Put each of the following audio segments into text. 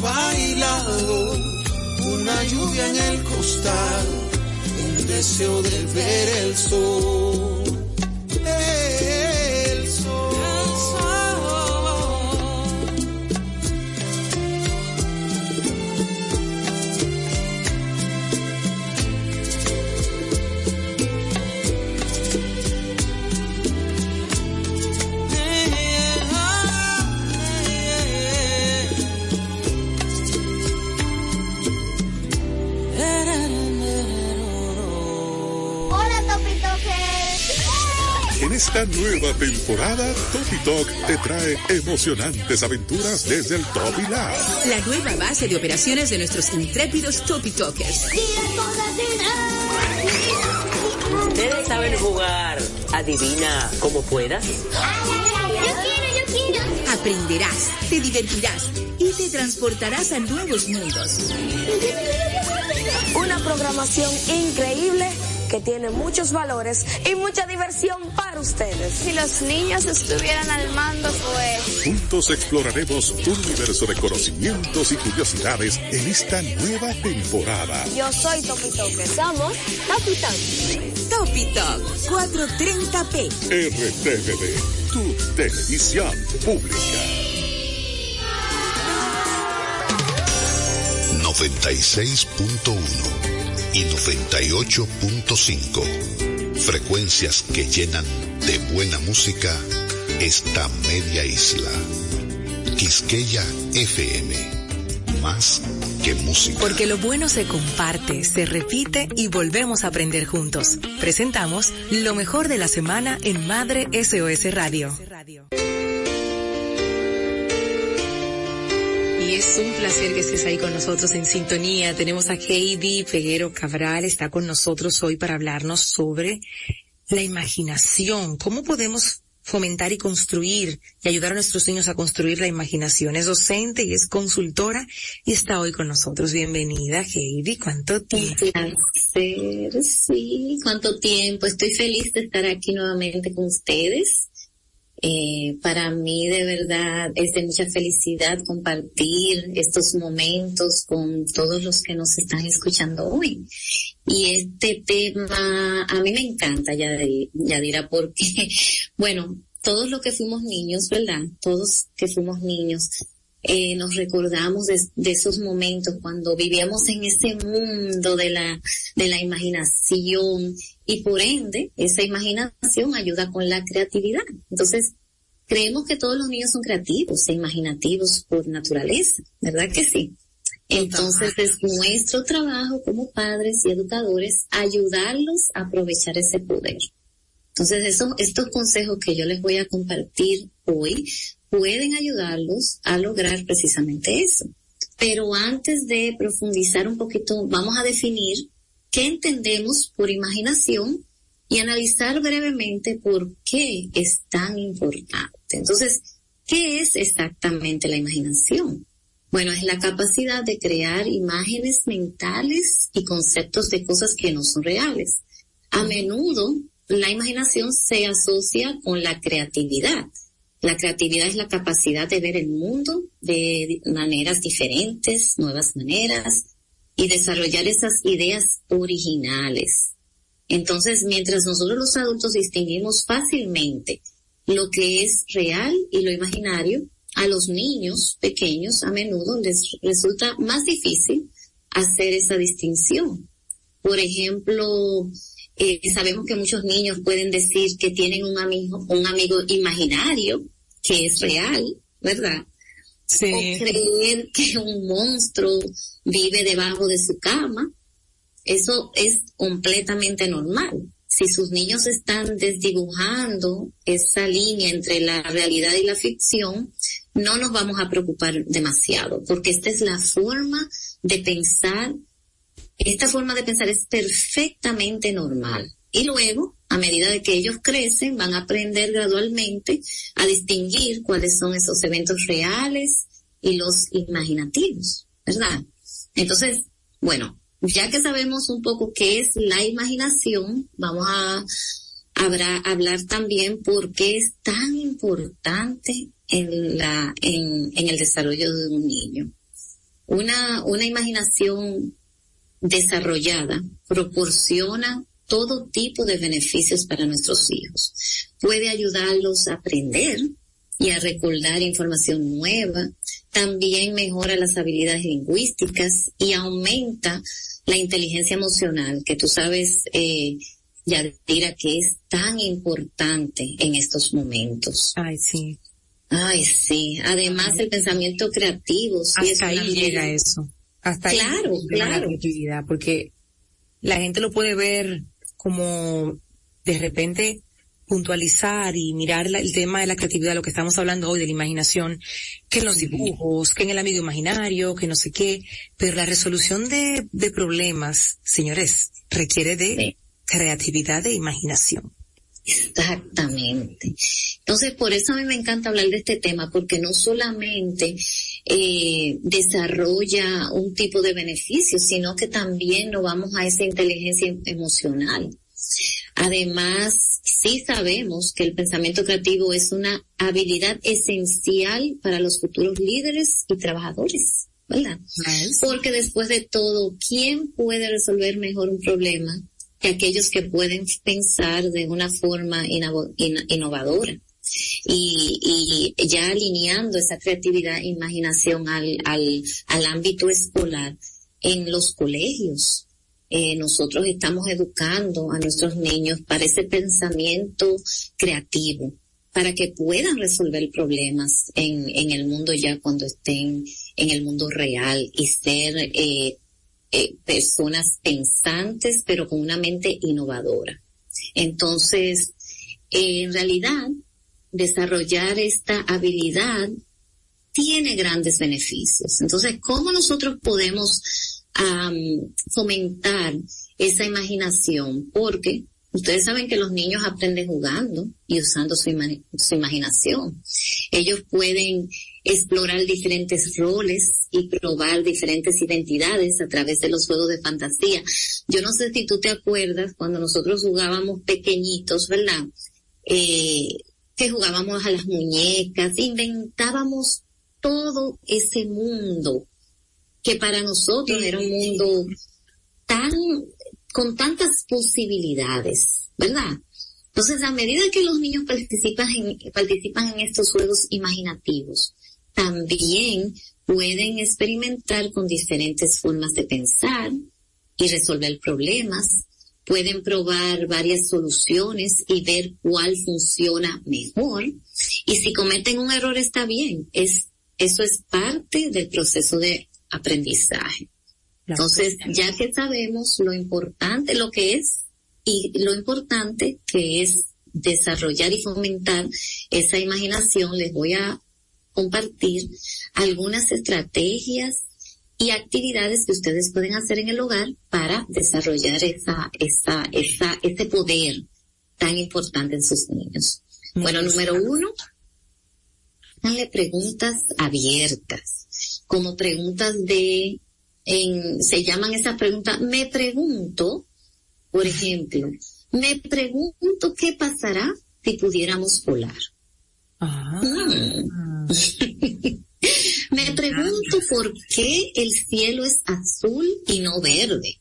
bailado, una lluvia en el costado, un deseo de ver el sol. Esta nueva temporada, Topi Talk te trae emocionantes aventuras desde el Top y Lab. La nueva base de operaciones de nuestros intrépidos Topi Talkers. Ustedes saben jugar. Adivina como puedas. Yo quiero, yo quiero. Aprenderás, te divertirás y te transportarás a nuevos mundos. Una programación increíble que tiene muchos valores y mucha diversión para ustedes. Si los niños estuvieran al mando, pues... Juntos exploraremos un universo de conocimientos y curiosidades en esta nueva temporada. Yo soy Topi Toque. Somos Topi Toque. Topi Talk 430p. RTVD, tu televisión pública. 96.1 y 98.5. Frecuencias que llenan de buena música esta media isla. Quisqueya FM. Más que música. Porque lo bueno se comparte, se repite y volvemos a aprender juntos. Presentamos lo mejor de la semana en Madre SOS Radio. Y es un placer que estés ahí con nosotros en sintonía. Tenemos a Heidi Peguero Cabral, está con nosotros hoy para hablarnos sobre la imaginación. ¿Cómo podemos fomentar y construir y ayudar a nuestros niños a construir la imaginación? Es docente y es consultora y está hoy con nosotros. Bienvenida, Heidi. ¿Cuánto tiempo? placer, sí. ¿Cuánto tiempo? Estoy feliz de estar aquí nuevamente con ustedes. Eh, para mí de verdad es de mucha felicidad compartir estos momentos con todos los que nos están escuchando hoy. Y este tema a mí me encanta, Yadira, porque, bueno, todos los que fuimos niños, ¿verdad? Todos que fuimos niños, eh, nos recordamos de, de, esos momentos cuando vivíamos en ese mundo de la, de la imaginación y por ende esa imaginación ayuda con la creatividad. Entonces, creemos que todos los niños son creativos e imaginativos por naturaleza, ¿verdad que sí? Entonces es nuestro trabajo como padres y educadores ayudarlos a aprovechar ese poder. Entonces eso, estos consejos que yo les voy a compartir hoy pueden ayudarlos a lograr precisamente eso. Pero antes de profundizar un poquito, vamos a definir qué entendemos por imaginación y analizar brevemente por qué es tan importante. Entonces, ¿qué es exactamente la imaginación? Bueno, es la capacidad de crear imágenes mentales y conceptos de cosas que no son reales. A menudo, la imaginación se asocia con la creatividad. La creatividad es la capacidad de ver el mundo de maneras diferentes, nuevas maneras, y desarrollar esas ideas originales. Entonces, mientras nosotros los adultos distinguimos fácilmente lo que es real y lo imaginario, a los niños pequeños a menudo les resulta más difícil hacer esa distinción. Por ejemplo, eh, sabemos que muchos niños pueden decir que tienen un amigo, un amigo imaginario que es real, ¿verdad? Sí. O creer que un monstruo vive debajo de su cama. Eso es completamente normal. Si sus niños están desdibujando esa línea entre la realidad y la ficción, no nos vamos a preocupar demasiado, porque esta es la forma de pensar, esta forma de pensar es perfectamente normal. Y luego, a medida de que ellos crecen, van a aprender gradualmente a distinguir cuáles son esos eventos reales y los imaginativos, ¿verdad? Entonces, bueno, ya que sabemos un poco qué es la imaginación, vamos a, hablar también por qué es tan importante en el desarrollo de un niño. Una imaginación desarrollada proporciona todo tipo de beneficios para nuestros hijos. Puede ayudarlos a aprender y a recordar información nueva. También mejora las habilidades lingüísticas y aumenta la inteligencia emocional, que tú sabes, eh, Yadira, que es tan importante en estos momentos. Ay, sí. Ay, sí. Además, el pensamiento creativo. Sí Hasta ahí llega eso. Hasta claro, ahí claro. La porque la gente lo puede ver como de repente puntualizar y mirar el tema de la creatividad, lo que estamos hablando hoy de la imaginación, que en los dibujos, que en el amigo imaginario, que no sé qué, pero la resolución de, de problemas, señores, requiere de creatividad e imaginación. Exactamente. Entonces, por eso a mí me encanta hablar de este tema, porque no solamente eh, desarrolla un tipo de beneficio, sino que también nos vamos a esa inteligencia emocional. Además, sí sabemos que el pensamiento creativo es una habilidad esencial para los futuros líderes y trabajadores, ¿verdad? Porque después de todo, ¿quién puede resolver mejor un problema que aquellos que pueden pensar de una forma innovadora. Y, y, ya alineando esa creatividad e imaginación al, al, al ámbito escolar en los colegios. Eh, nosotros estamos educando a nuestros niños para ese pensamiento creativo, para que puedan resolver problemas en, en el mundo ya cuando estén en el mundo real y ser eh, eh, personas pensantes, pero con una mente innovadora. Entonces, eh, en realidad, desarrollar esta habilidad tiene grandes beneficios. Entonces, ¿cómo nosotros podemos fomentar esa imaginación? Porque ustedes saben que los niños aprenden jugando y usando su, su imaginación. Ellos pueden explorar diferentes roles y probar diferentes identidades a través de los juegos de fantasía. Yo no sé si tú te acuerdas cuando nosotros jugábamos pequeñitos, ¿verdad? Eh, que jugábamos a las muñecas, inventábamos todo ese mundo que para nosotros era un mundo tan, con tantas posibilidades, ¿verdad? Entonces, a medida que los niños participan en, participan en estos juegos imaginativos, también pueden experimentar con diferentes formas de pensar y resolver problemas. Pueden probar varias soluciones y ver cuál funciona mejor. Y si cometen un error está bien. Es, eso es parte del proceso de aprendizaje. Entonces, ya que sabemos lo importante, lo que es y lo importante que es desarrollar y fomentar esa imaginación, les voy a compartir algunas estrategias y actividades que ustedes pueden hacer en el hogar para desarrollar esa, esa, esa, ese poder tan importante en sus niños. Bueno, número uno, háganle preguntas abiertas, como preguntas de, en, se llaman esas preguntas, me pregunto, por ejemplo, me pregunto qué pasará si pudiéramos volar. Ah. Me pregunto por qué el cielo es azul y no verde.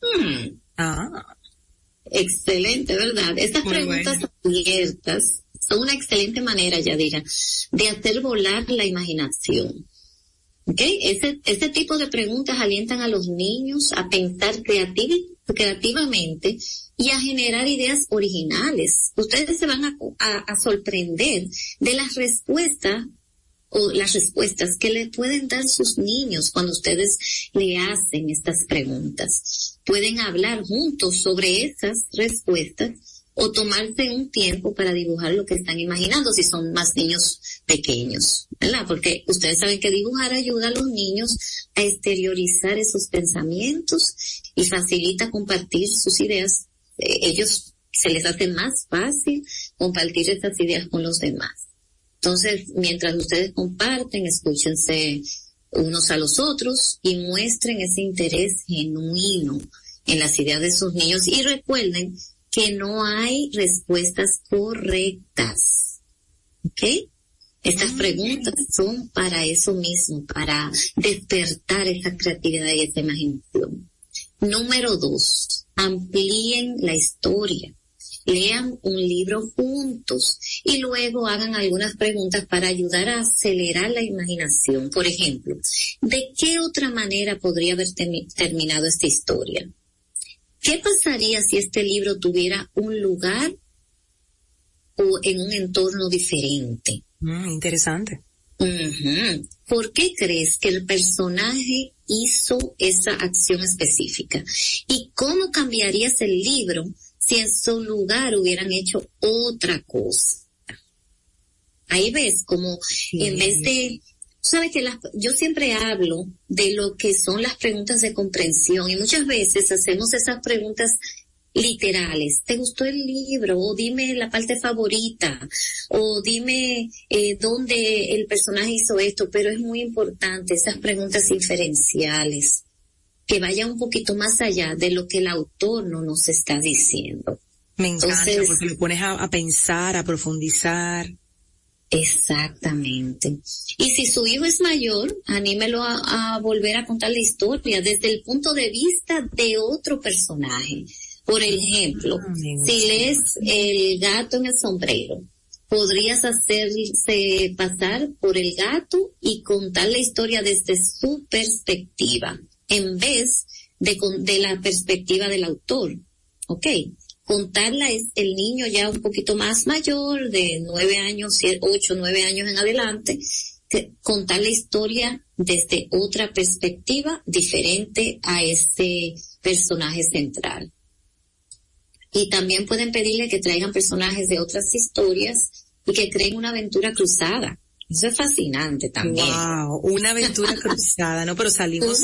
Hmm. Ah. Excelente, ¿verdad? Estas preguntas abiertas son una excelente manera, Yadira, de hacer volar la imaginación. ¿Ok? Ese, ese tipo de preguntas alientan a los niños a pensar creativamente y a generar ideas originales. Ustedes se van a, sorprender de las respuestas o las respuestas que le pueden dar sus niños cuando ustedes le hacen estas preguntas. Pueden hablar juntos sobre esas respuestas o tomarse un tiempo para dibujar lo que están imaginando si son más niños pequeños, ¿verdad? Porque ustedes saben que dibujar ayuda a los niños a exteriorizar esos pensamientos y facilita compartir sus ideas ellos se les hace más fácil compartir estas ideas con los demás. Entonces, mientras ustedes comparten, escúchense unos a los otros y muestren ese interés genuino en las ideas de sus niños y recuerden que no hay respuestas correctas. ¿Ok? Estas preguntas son para eso mismo, para despertar esa creatividad y esa imaginación. Número dos, amplíen la historia. Lean un libro juntos y luego hagan algunas preguntas para ayudar a acelerar la imaginación. Por ejemplo, ¿de qué otra manera podría haber terminado esta historia? ¿Qué pasaría si este libro tuviera un lugar o en un entorno diferente? Mm, interesante. ¿Por qué crees que el personaje hizo esa acción específica? ¿Y cómo cambiarías el libro si en su lugar hubieran hecho otra cosa? Ahí ves como en vez de sabes que yo siempre hablo de lo que son las preguntas de comprensión y muchas veces hacemos esas preguntas literales. ¿Te gustó el libro? O dime la parte favorita. O dime eh, dónde el personaje hizo esto. Pero es muy importante esas preguntas inferenciales que vayan un poquito más allá de lo que el autor no nos está diciendo. Me encanta porque lo pones a pensar, a profundizar. Exactamente. Y si su hijo es mayor, anímelo a, volver a contar la historia desde el punto de vista de otro personaje. Por ejemplo, si lees El gato en el sombrero, podrías hacerse pasar por el gato y contar la historia desde su perspectiva, en vez de, de la perspectiva del autor. ¿Ok? contarla es el niño ya un poquito más mayor, de nueve años, ocho, nueve años en adelante, contar la historia desde otra perspectiva diferente a ese personaje central. Y también pueden pedirle que traigan personajes de otras historias y que creen una aventura cruzada. Eso es fascinante también. Wow, una aventura cruzada, ¿no? Pero salimos,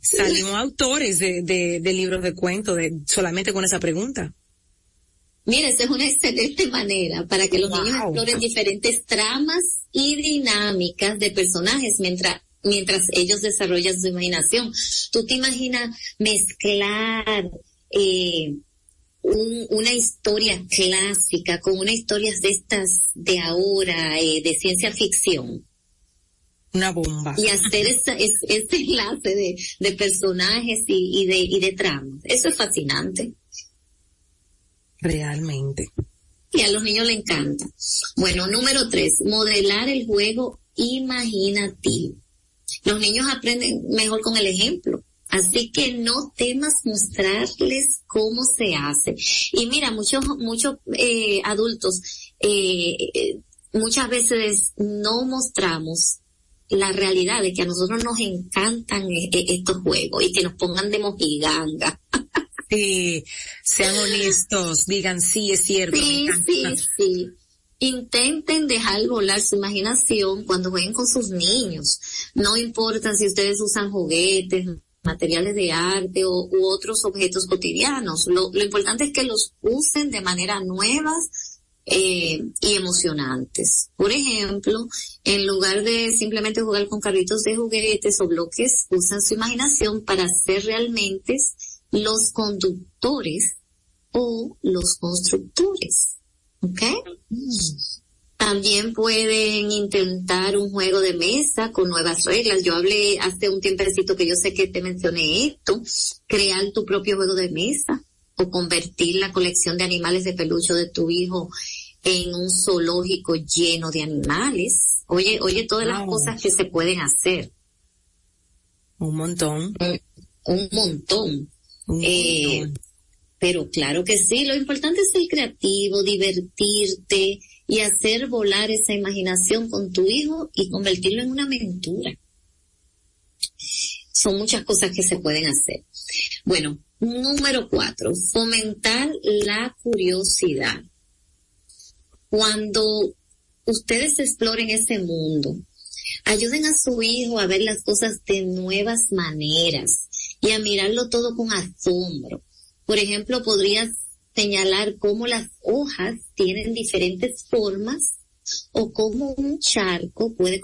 salimos autores de, de, de libros de cuentos de, solamente con esa pregunta. Mira, esta es una excelente manera para que los niños exploren diferentes tramas y dinámicas de personajes mientras mientras ellos desarrollan su imaginación. Tú te imaginas mezclar eh, una historia clásica con una historia de estas de ahora, eh, de ciencia ficción. Una bomba. Y hacer ese, enlace de, personajes y, y, de, y de tramas. Eso es fascinante. Realmente. Y a los niños les encanta. Bueno, número tres, modelar el juego imaginativo. Los niños aprenden mejor con el ejemplo. Así que no temas mostrarles cómo se hace. Y mira, muchos, muchos eh, adultos eh, eh, muchas veces no mostramos la realidad de que a nosotros nos encantan estos juegos y que nos pongan de mojiganga. Sí, sean honestos, digan sí, es cierto. Sí, sí, sí. Intenten dejar volar su imaginación cuando jueguen con sus niños. No importa si ustedes usan juguetes, materiales de arte o, u otros objetos cotidianos. Lo, lo importante es que los usen de manera nuevas eh, y emocionantes. Por ejemplo, en lugar de simplemente jugar con carritos de juguetes o bloques, usan su imaginación para hacer realmente los conductores o los constructores. ¿Ok? También pueden intentar un juego de mesa con nuevas reglas. Yo hablé hace un tiempecito que yo sé que te mencioné esto. Crear tu propio juego de mesa o convertir la colección de animales de peluche de tu hijo en un zoológico lleno de animales. Oye, oye todas las cosas que se pueden hacer. Un montón. un montón. Eh, pero claro que sí, lo importante es ser creativo, divertirte y hacer volar esa imaginación con tu hijo y convertirlo en una aventura. Son muchas cosas que se pueden hacer. Bueno, número cuatro, fomentar la curiosidad. Cuando ustedes exploren ese mundo, ayuden a su hijo a ver las cosas de nuevas maneras y a mirarlo todo con asombro. Por ejemplo, podrías señalar cómo las hojas tienen diferentes formas o cómo un charco puede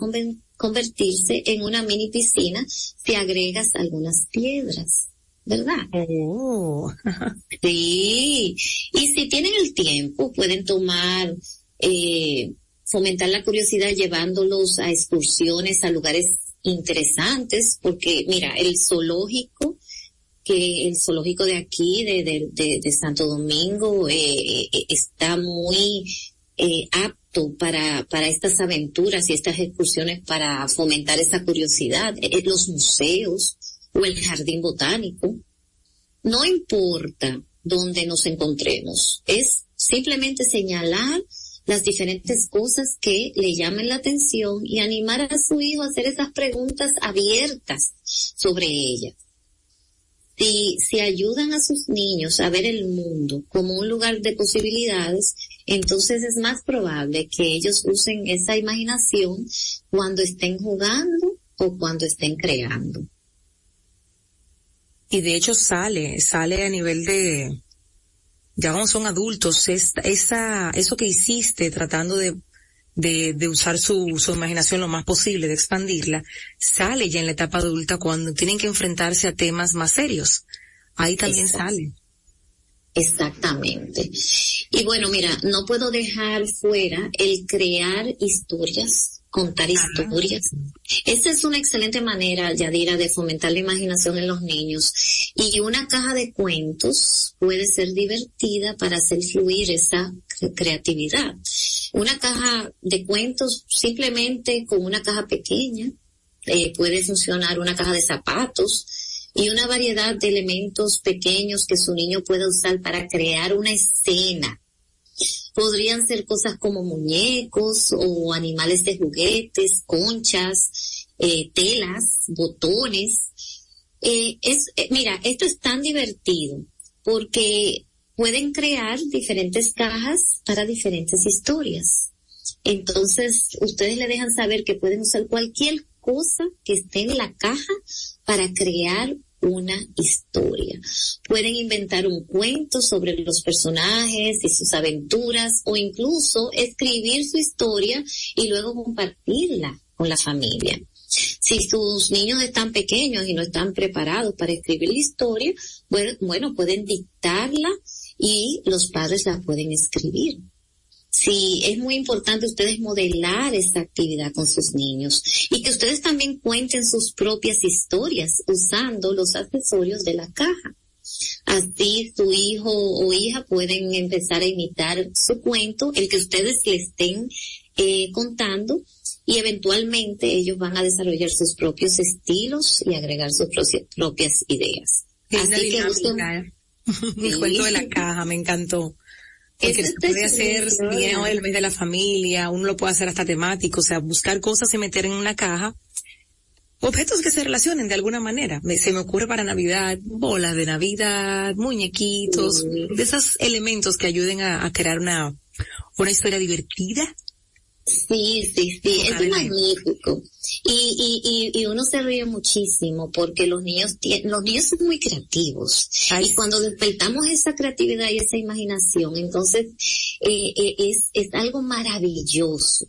convertirse en una mini piscina si agregas algunas piedras. ¿Verdad? Oh. sí. Y si tienen el tiempo, pueden tomar eh, fomentar la curiosidad llevándolos a excursiones a lugares interesantes, porque mira, el zoológico, que el zoológico de aquí, de, de, de, Santo Domingo, eh, eh, está muy eh, apto para, para estas aventuras y estas excursiones para fomentar esa curiosidad. Eh, los museos o el jardín botánico. No importa dónde nos encontremos, es simplemente señalar las diferentes cosas que le llamen la atención y animar a su hijo a hacer esas preguntas abiertas sobre ellas. Si, si ayudan a sus niños a ver el mundo como un lugar de posibilidades, entonces es más probable que ellos usen esa imaginación cuando estén jugando o cuando estén creando. Y de hecho sale, sale a nivel de, ya cuando son adultos, esa, eso que hiciste tratando de, de, de usar su, su imaginación lo más posible, de expandirla, sale ya en la etapa adulta cuando tienen que enfrentarse a temas más serios. Ahí también sale. Exactamente. Y bueno, mira, no puedo dejar fuera el crear historias contar historias. Esta es una excelente manera, Yadira, de fomentar la imaginación en los niños. Y una caja de cuentos puede ser divertida para hacer fluir esa creatividad. Una caja de cuentos simplemente con una caja pequeña, eh, puede funcionar una caja de zapatos, y una variedad de elementos pequeños que su niño pueda usar para crear una escena Podrían ser cosas como muñecos o animales de juguetes, conchas, eh, telas, botones. Eh, es, mira, esto es tan divertido porque pueden crear diferentes cajas para diferentes historias. Entonces, ustedes le dejan saber que pueden usar cualquier cosa que esté en la caja para crear una historia. Pueden inventar un cuento sobre los personajes y sus aventuras o incluso escribir su historia y luego compartirla con la familia. Si sus niños están pequeños y no están preparados para escribir la historia, bueno, pueden dictarla y los padres la pueden escribir. Sí, es muy importante ustedes modelar esta actividad con sus niños y que ustedes también cuenten sus propias historias usando los accesorios de la caja. Así su hijo o hija pueden empezar a imitar su cuento, el que ustedes le estén eh, contando y eventualmente ellos van a desarrollar sus propios estilos y agregar sus propias ideas. Así que Mi cuento de la caja me encantó. Porque se puede hacer bien el mes de la familia, uno lo puede hacer hasta temático, o sea, buscar cosas y meter en una caja. Objetos que se relacionen de alguna manera. se me ocurre para Navidad, bolas de Navidad, muñequitos, de esos elementos que ayuden a, a crear una, una historia divertida Sí, sí, sí, es magnífico. Y, y, y, uno se ríe muchísimo porque los niños, los niños son muy creativos. y cuando despertamos esa creatividad y esa imaginación, entonces eh, eh, es, es algo maravilloso.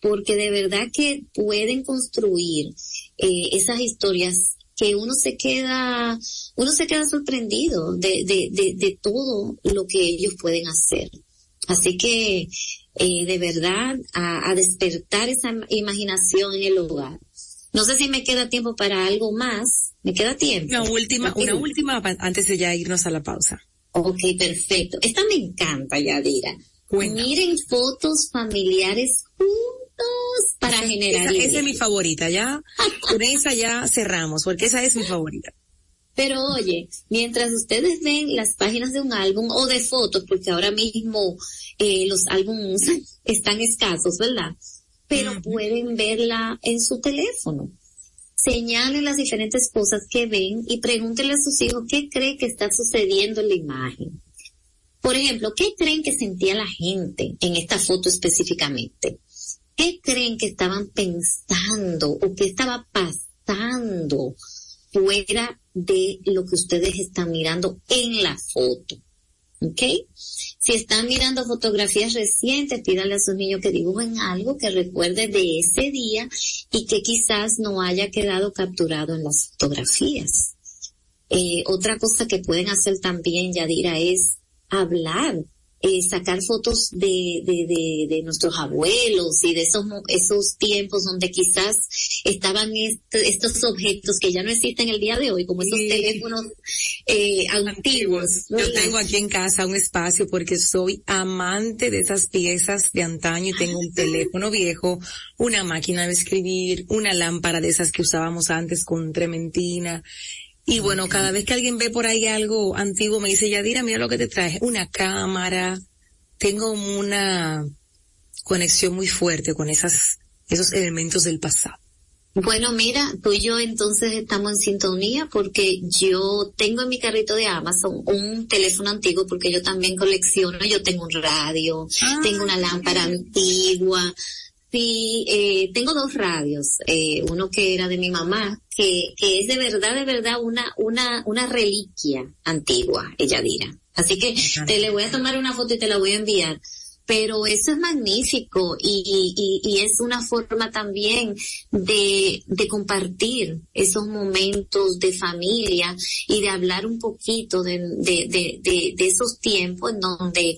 Porque de verdad que pueden construir eh, esas historias que uno se queda, uno se queda sorprendido de, de, de, de todo lo que ellos pueden hacer. Así que eh, de verdad a, despertar esa imaginación en el hogar. No sé si me queda tiempo para algo más. ¿Me queda tiempo? Una última, una última antes de ya irnos a la pausa. Ok, perfecto. Esta me encanta, Yadira. Miren fotos familiares juntos para generar. Esa, esa, es mi favorita, ya. Con esa ya cerramos, porque esa es mi favorita. Pero oye, mientras ustedes ven las páginas de un álbum o de fotos, porque ahora mismo eh, los álbumes están escasos, ¿verdad? Pero pueden verla en su teléfono. Señalen las diferentes cosas que ven y pregúntenle a sus hijos qué cree que está sucediendo en la imagen. Por ejemplo, ¿qué creen que sentía la gente en esta foto específicamente? ¿Qué creen que estaban pensando o qué estaba pasando fuera de lo que ustedes están mirando en la foto. ¿Ok? Si están mirando fotografías recientes, pídanle a sus niños que dibujen algo que recuerde de ese día y que quizás no haya quedado capturado en las fotografías. Eh, otra cosa que pueden hacer también, Yadira, es hablar eh, sacar fotos de, de, de, de, nuestros abuelos y de esos, esos tiempos donde quizás estaban estos objetos que ya no existen el día de hoy, como esos teléfonos eh, antiguos. Yo tengo aquí en casa un espacio porque soy amante de esas piezas de antaño y tengo un teléfono viejo, una máquina de escribir, una lámpara de esas que usábamos antes con trementina. Y bueno, cada vez que alguien ve por ahí algo antiguo, me dice, Yadira, mira lo que te traje, una cámara. Tengo una conexión muy fuerte con esas, esos elementos del pasado. Bueno, mira, tú y yo entonces estamos en sintonía porque yo tengo en mi carrito de Amazon un teléfono antiguo porque yo también colecciono, yo tengo un radio, ah, tengo una lámpara antigua, Sí, eh, tengo dos radios, eh, uno que era de mi mamá, que, que es de verdad, de verdad una, una, una reliquia antigua, ella dirá. Así que te le voy a tomar una foto y te la voy a enviar. Pero eso es magnífico y, y, y es una forma también de, de compartir esos momentos de familia y de hablar un poquito de, de, de, de, de esos tiempos en donde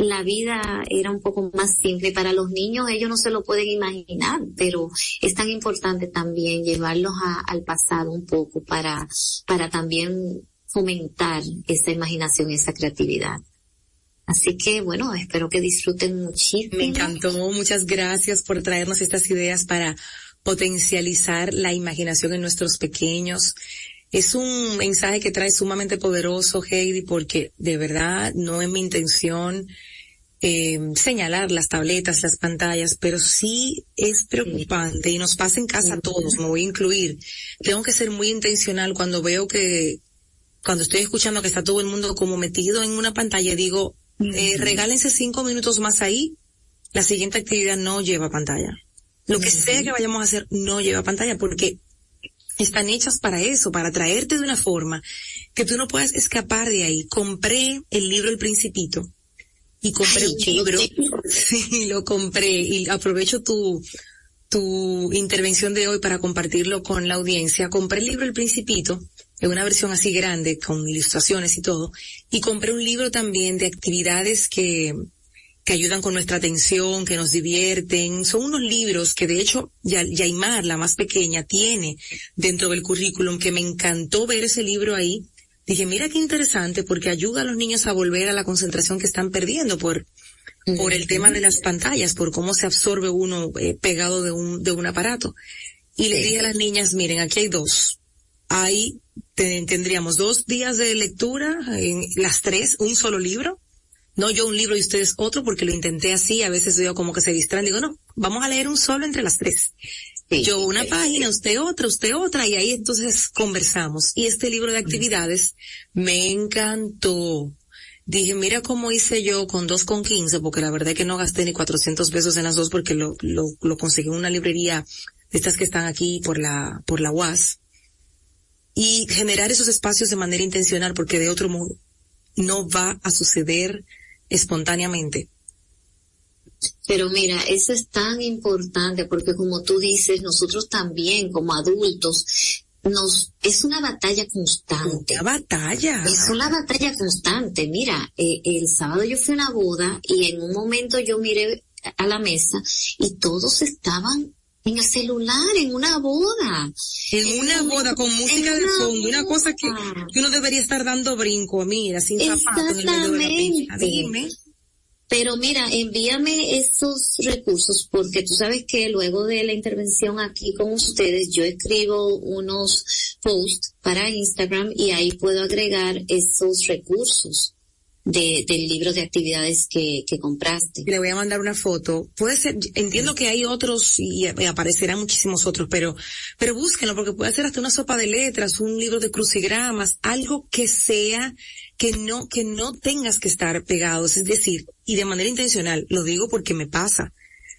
la vida era un poco más simple. Para los niños ellos no se lo pueden imaginar, pero es tan importante también llevarlos al pasado un poco para, para también fomentar esa imaginación, esa creatividad. Así que bueno, espero que disfruten muchísimo. Me encantó, muchas gracias por traernos estas ideas para potencializar la imaginación en nuestros pequeños. Es un mensaje que trae sumamente poderoso, Heidi, porque de verdad no es mi intención eh, señalar las tabletas, las pantallas, pero sí es preocupante y nos pasa en casa a todos, me voy a incluir. Tengo que ser muy intencional cuando veo que, cuando estoy escuchando que está todo el mundo como metido en una pantalla, digo, eh, regálense cinco minutos más ahí, la siguiente actividad no lleva pantalla. Lo que sea que vayamos a hacer no lleva pantalla porque están hechas para eso, para traerte de una forma que tú no puedas escapar de ahí. Compré el libro El Principito y compré un libro. Sí, lo compré y aprovecho tu, tu intervención de hoy para compartirlo con la audiencia. Compré el libro El Principito, en una versión así grande, con ilustraciones y todo, y compré un libro también de actividades que, que ayudan con nuestra atención, que nos divierten. Son unos libros que de hecho Yaimar, la más pequeña, tiene dentro del currículum, que me encantó ver ese libro ahí. Dije, mira qué interesante, porque ayuda a los niños a volver a la concentración que están perdiendo por, por el tema de las pantallas, por cómo se absorbe uno eh, pegado de un, de un aparato. Y le dije a las niñas, miren, aquí hay dos. Ahí tendríamos dos días de lectura, en las tres, un solo libro, no yo un libro y ustedes otro, porque lo intenté así, a veces veo como que se distraen, digo, no, vamos a leer un solo entre las tres. Yo una página, usted otra, usted otra, y ahí entonces conversamos. Y este libro de actividades me encantó. Dije, mira cómo hice yo con dos con quince, porque la verdad es que no gasté ni 400 pesos en las dos porque lo, lo, lo conseguí en una librería de estas que están aquí por la, por la UAS. Y generar esos espacios de manera intencional porque de otro modo no va a suceder espontáneamente. Pero mira, eso es tan importante porque como tú dices, nosotros también como adultos nos es una batalla constante. Una batalla. Es una batalla constante. Mira, eh, el sábado yo fui a una boda y en un momento yo miré a la mesa y todos estaban en el celular, en una boda. En, una boda con música de fondo, una cosa que, uno debería estar dando brinco, mira, sin zapatos en el medio de Dime. Pero mira, envíame esos recursos porque tú sabes que luego de la intervención aquí con ustedes yo escribo unos posts para Instagram y ahí puedo agregar esos recursos de, del libro de actividades que, que compraste. Le voy a mandar una foto. Puede ser, entiendo que hay otros y, aparecerán muchísimos otros, pero, pero búsquenlo porque puede ser hasta una sopa de letras, un libro de crucigramas, algo que sea que no, que no tengas que estar pegados, es decir, y de manera intencional, lo digo porque me pasa.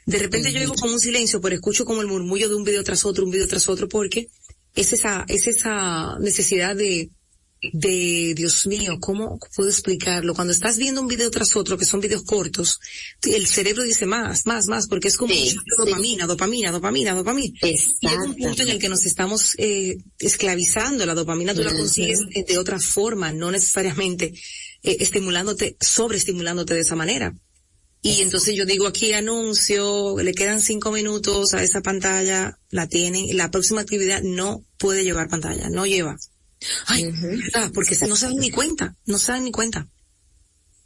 De repente yo digo como un silencio, pero escucho como el murmullo de un video tras otro, un video tras otro, porque es esa, es esa necesidad de, de, Dios mío, ¿cómo puedo explicarlo? Cuando estás viendo un video tras otro, que son videos cortos, el cerebro dice más, más, más, porque es como dopamina, dopamina, dopamina, dopamina. Y es un punto en el que nos estamos eh, esclavizando. La dopamina tú la consigues de, otra forma, no necesariamente eh, estimulándote, sobreestimulándote de esa manera. Y entonces yo digo aquí anuncio, le quedan cinco minutos a esa pantalla, la tienen, la próxima actividad no puede llevar pantalla, no lleva. Ay, porque no se dan ni cuenta, no se dan ni cuenta.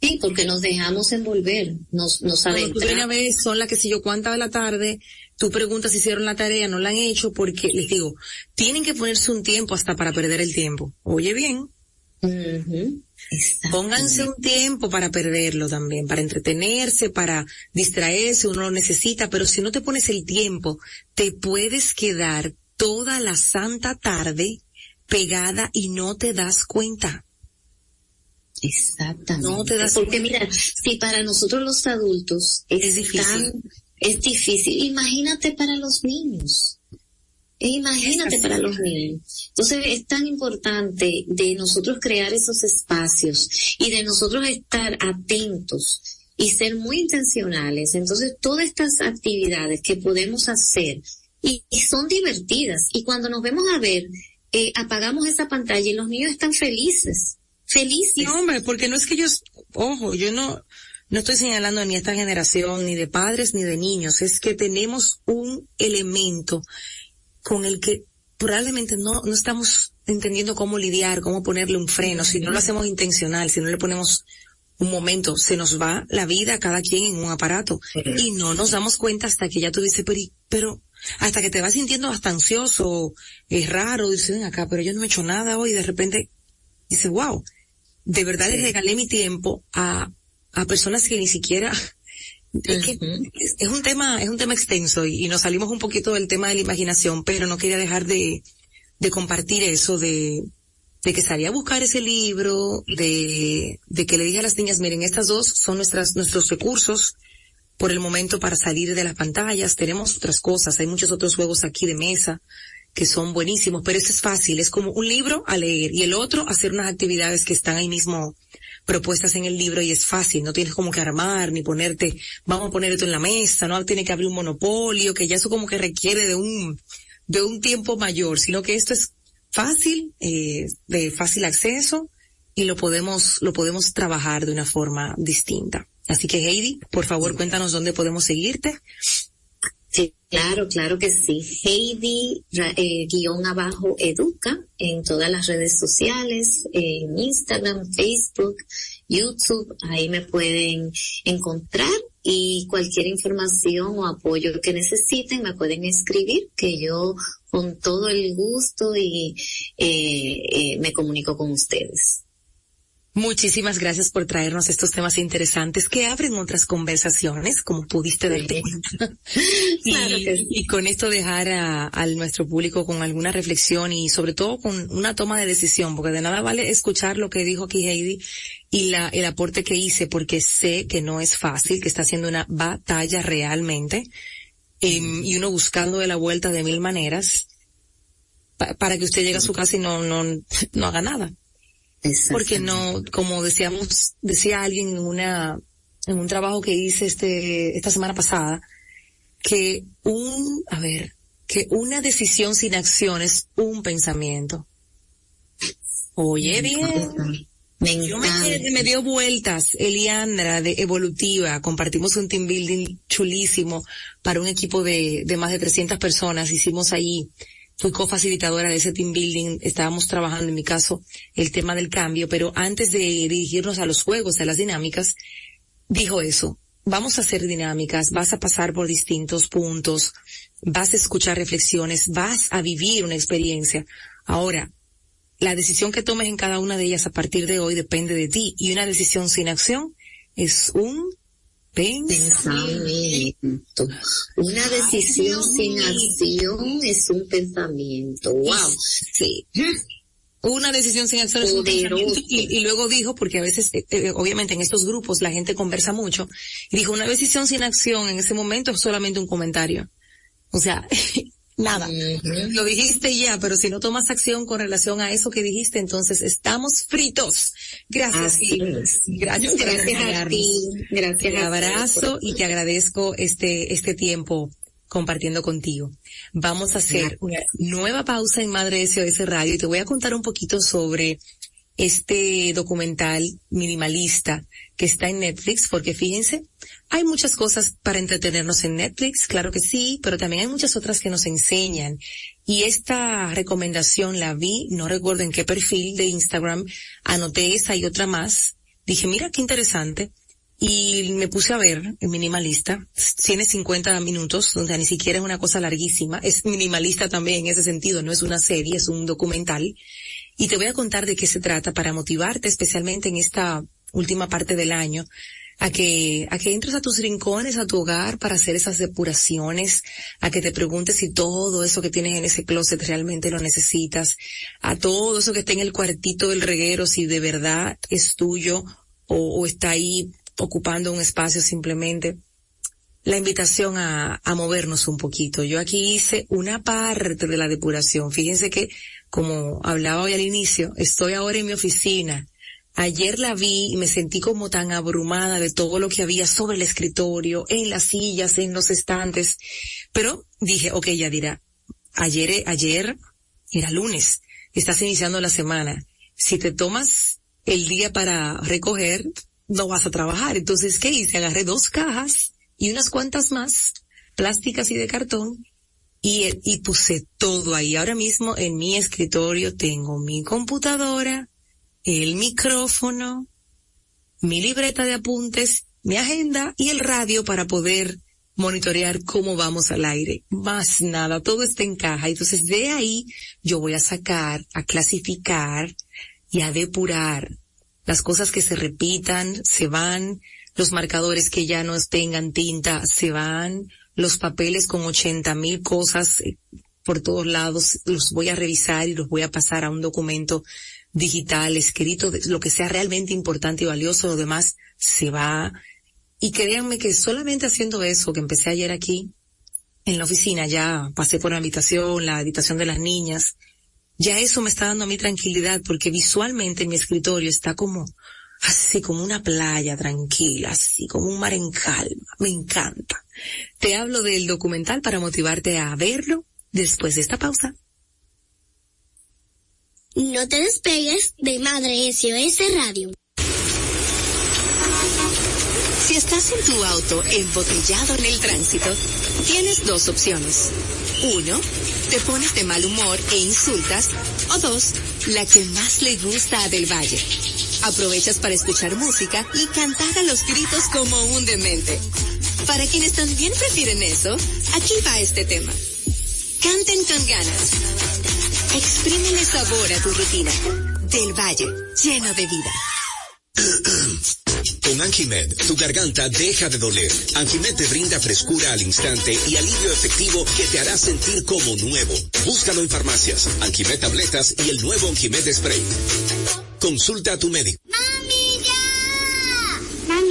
Sí, porque nos dejamos envolver, nos, nos Una vez son las que si yo cuánta de la tarde, tú preguntas si hicieron la tarea, no la han hecho, porque les digo, tienen que ponerse un tiempo hasta para perder el tiempo. Oye bien. Pónganse un tiempo para perderlo también, para entretenerse, para distraerse, uno lo necesita, pero si no te pones el tiempo, te puedes quedar toda la santa tarde pegada y no te das cuenta. Exactamente. No te das Porque mira, si para nosotros los adultos es, difícil. es difícil, imagínate para los niños. E imagínate para los niños. Entonces es tan importante de nosotros crear esos espacios y de nosotros estar atentos y ser muy intencionales. Entonces todas estas actividades que podemos hacer y, son divertidas y cuando nos vemos a ver, eh, apagamos esa pantalla y los niños están felices felices. No, hombre, porque no es que ellos, ojo, yo no, no estoy señalando ni a esta generación, ni de padres, ni de niños, es que tenemos un elemento con el que probablemente no, no estamos entendiendo cómo lidiar, cómo ponerle un freno, si no lo hacemos intencional, si no le ponemos un momento, se nos va la vida cada quien en un aparato y no nos damos cuenta hasta que ya tú dices, pero, pero hasta que te vas sintiendo hasta ansioso, es raro, dices, ven acá, pero yo no he hecho nada hoy, de repente dices, wow, de verdad les regalé mi tiempo a, a personas que ni siquiera es, un tema, es un tema extenso y, nos salimos un poquito del tema de la imaginación, pero no quería dejar de, de compartir eso de, de que salí a buscar ese libro, de, de que le dije a las niñas, miren, estas dos son nuestras, nuestros recursos por el momento para salir de las pantallas. Tenemos otras cosas, hay muchos otros juegos aquí de mesa que son buenísimos, pero eso es fácil, es como un libro a leer y el otro hacer unas actividades que están ahí mismo propuestas en el libro y es fácil, no tienes como que armar ni ponerte, vamos a poner esto en la mesa, no tiene que abrir un monopolio, que ya eso como que requiere de un, de un tiempo mayor, sino que esto es fácil, eh, de fácil acceso y lo podemos, lo podemos trabajar de una forma distinta. Así que Heidi, por favor cuéntanos dónde podemos seguirte. Sí, claro, claro que sí. Heidi, eh, guion abajo, educa en todas las redes sociales, en Instagram, Facebook, YouTube, ahí me pueden encontrar y cualquier información o apoyo que necesiten me pueden escribir, que yo con todo el gusto y eh, eh, me comunico con ustedes. Muchísimas gracias por traernos estos temas interesantes que abren otras conversaciones, como pudiste ver. y, con esto dejar a, nuestro público con alguna reflexión y sobre todo con una toma de decisión, porque de nada vale escuchar lo que dijo aquí Heidi y la, el aporte que hice, porque sé que no es fácil, que está haciendo una batalla realmente, em, y uno buscando de la vuelta de mil maneras para que usted llegue a su casa y no, no, no haga nada. Porque no, como decíamos, decía alguien en una, en un trabajo que hice este, esta semana pasada, que un, a ver, que una decisión sin acción es un pensamiento. Oye bien. Me Yo me, me, dio vueltas, Eliandra de Evolutiva, compartimos un team building chulísimo para un equipo de, de más de 300 personas, hicimos ahí fui cofacilitadora de ese team building, estábamos trabajando en mi caso el tema del cambio, pero antes de dirigirnos a los juegos, a las dinámicas, dijo eso, vamos a hacer dinámicas, vas a pasar por distintos puntos, vas a escuchar reflexiones, vas a vivir una experiencia. Ahora, la decisión que tomes en cada una de ellas a partir de hoy depende de ti y una decisión sin acción es un Pensamiento. Una decisión sin acción es un pensamiento. Wow. Sí. Una decisión sin acción es un pensamiento. Y, luego dijo, porque a veces, eh, eh, obviamente en estos grupos la gente conversa mucho, y dijo, una decisión sin acción en ese momento es solamente un comentario. O sea, nada. Lo dijiste ya, pero si no tomas acción con relación a eso que dijiste, entonces estamos fritos. Gracias. Gracias, gracias a ti. Gracias. Te abrazo y te agradezco este, este tiempo compartiendo contigo. Vamos a hacer una nueva pausa en Madre SOS Radio y te voy a contar un poquito sobre este documental minimalista que está en Netflix, porque fíjense, hay muchas cosas para entretenernos en Netflix, claro que sí, pero también hay muchas otras que nos enseñan. Y esta recomendación la vi, no recuerdo en qué perfil de Instagram, anoté esa y otra más. Dije, mira qué interesante. Y me puse a ver el minimalista. Tiene 50 minutos, donde ni siquiera es una cosa larguísima. Es minimalista también en ese sentido, no es una serie, es un documental. Y te voy a contar de qué se trata para motivarte especialmente en esta última parte del año a que, a que entres a tus rincones, a tu hogar para hacer esas depuraciones, a que te preguntes si todo eso que tienes en ese closet realmente lo necesitas, a todo eso que está en el cuartito del reguero, si de verdad es tuyo o, o está ahí ocupando un espacio simplemente. La invitación a, a movernos un poquito. Yo aquí hice una parte de la depuración. Fíjense que, como hablaba hoy al inicio, estoy ahora en mi oficina Ayer la vi y me sentí como tan abrumada de todo lo que había sobre el escritorio, en las sillas, en los estantes. Pero dije, ok, ya dirá, ayer, ayer era lunes, estás iniciando la semana. Si te tomas el día para recoger, no vas a trabajar. Entonces, ¿qué hice? Agarré dos cajas y unas cuantas más, plásticas y de cartón, y, y puse todo ahí. Ahora mismo en mi escritorio tengo mi computadora, el micrófono, mi libreta de apuntes, mi agenda y el radio para poder monitorear cómo vamos al aire. Más nada, todo está en caja. Entonces de ahí yo voy a sacar, a clasificar y a depurar las cosas que se repitan, se van, los marcadores que ya no tengan tinta, se van, los papeles con ochenta mil cosas eh, por todos lados, los voy a revisar y los voy a pasar a un documento digital, escrito, lo que sea realmente importante y valioso, lo demás se va. Y créanme que solamente haciendo eso, que empecé ayer aquí, en la oficina, ya pasé por la habitación, la habitación de las niñas, ya eso me está dando a mí tranquilidad porque visualmente mi escritorio está como, así como una playa tranquila, así como un mar en calma. Me encanta. Te hablo del documental para motivarte a verlo después de esta pausa. No te despegues de Madre SOS Radio. Si estás en tu auto embotellado en el tránsito, tienes dos opciones. Uno, te pones de mal humor e insultas. O dos, la que más le gusta a Del Valle. Aprovechas para escuchar música y cantar a los gritos como un demente. Para quienes también prefieren eso, aquí va este tema. Canten con ganas. Exprímele sabor a tu rutina. Del Valle, lleno de vida. Con Anjimed, tu garganta deja de doler. Anjimed te brinda frescura al instante y alivio efectivo que te hará sentir como nuevo. Búscalo en farmacias, Anjimed tabletas y el nuevo Anjimed Spray. Consulta a tu médico.